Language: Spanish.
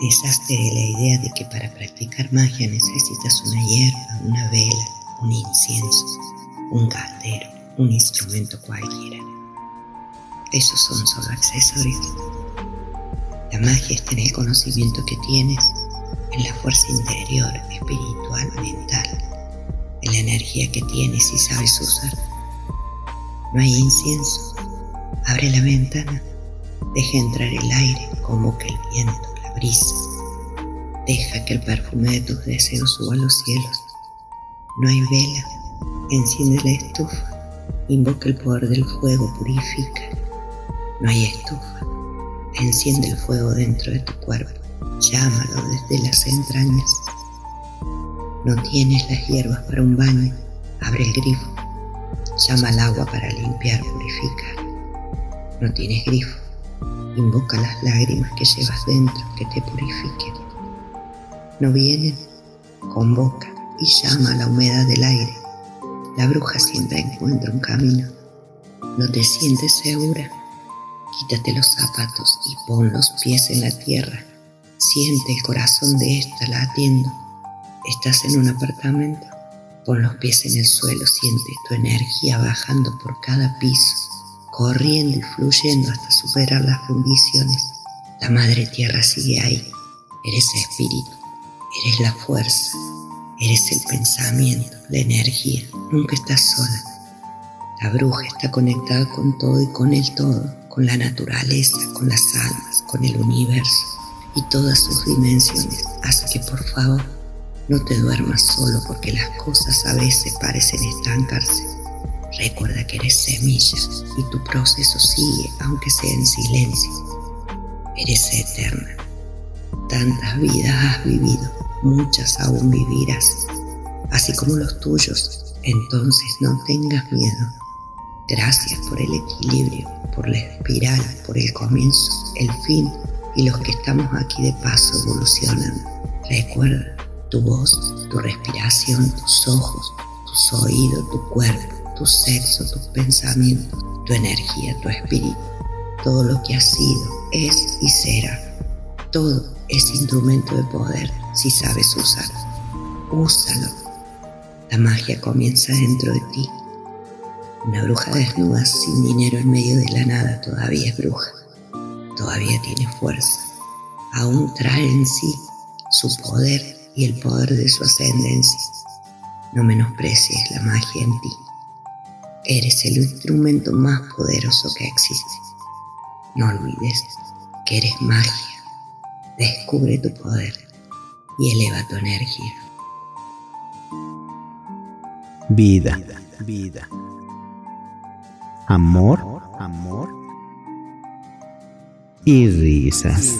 Deshazte de la idea de que para practicar magia necesitas una hierba, una vela, un incienso, un caldero, un instrumento cualquiera. Esos son solo accesorios. La magia está en el conocimiento que tienes, en la fuerza interior, espiritual, mental, en la energía que tienes y sabes usar. No hay incienso. Abre la ventana, deja entrar el aire, convoca el viento, brisa. Deja que el perfume de tus deseos suba a los cielos. No hay vela, enciende la estufa, invoca el poder del fuego, purifica. No hay estufa, enciende el fuego dentro de tu cuerpo, llámalo desde las entrañas. No tienes las hierbas para un baño, abre el grifo, llama al agua para limpiar, purificar. No tienes grifo, invoca las lágrimas que llevas dentro que te purifiquen. No vienen, convoca y llama a la humedad del aire. La bruja siempre encuentra un camino. No te sientes segura, quítate los zapatos y pon los pies en la tierra. Siente el corazón de esta latiendo. Estás en un apartamento, pon los pies en el suelo, siente tu energía bajando por cada piso, corriendo y fluyendo hasta superar las condiciones. La madre tierra sigue ahí. Eres espíritu, eres la fuerza, eres el pensamiento, la energía. Nunca estás sola. La bruja está conectada con todo y con el todo con la naturaleza, con las almas, con el universo y todas sus dimensiones. Así que por favor, no te duermas solo porque las cosas a veces parecen estancarse. Recuerda que eres semilla y tu proceso sigue aunque sea en silencio. Eres eterna. Tantas vidas has vivido, muchas aún vivirás, así como los tuyos. Entonces no tengas miedo. Gracias por el equilibrio por la espiral, por el comienzo, el fin y los que estamos aquí de paso evolucionan. Recuerda tu voz, tu respiración, tus ojos, tus oídos, tu cuerpo, tu sexo, tus pensamientos, tu energía, tu espíritu. Todo lo que ha sido, es y será. Todo es instrumento de poder si sabes usarlo. Úsalo. La magia comienza dentro de ti una bruja desnuda sin dinero en medio de la nada todavía es bruja, todavía tiene fuerza, aún trae en sí su poder y el poder de su ascendencia. No menosprecies la magia en ti. Eres el instrumento más poderoso que existe. No olvides que eres magia. Descubre tu poder y eleva tu energía. Vida, vida amor, amor y risas.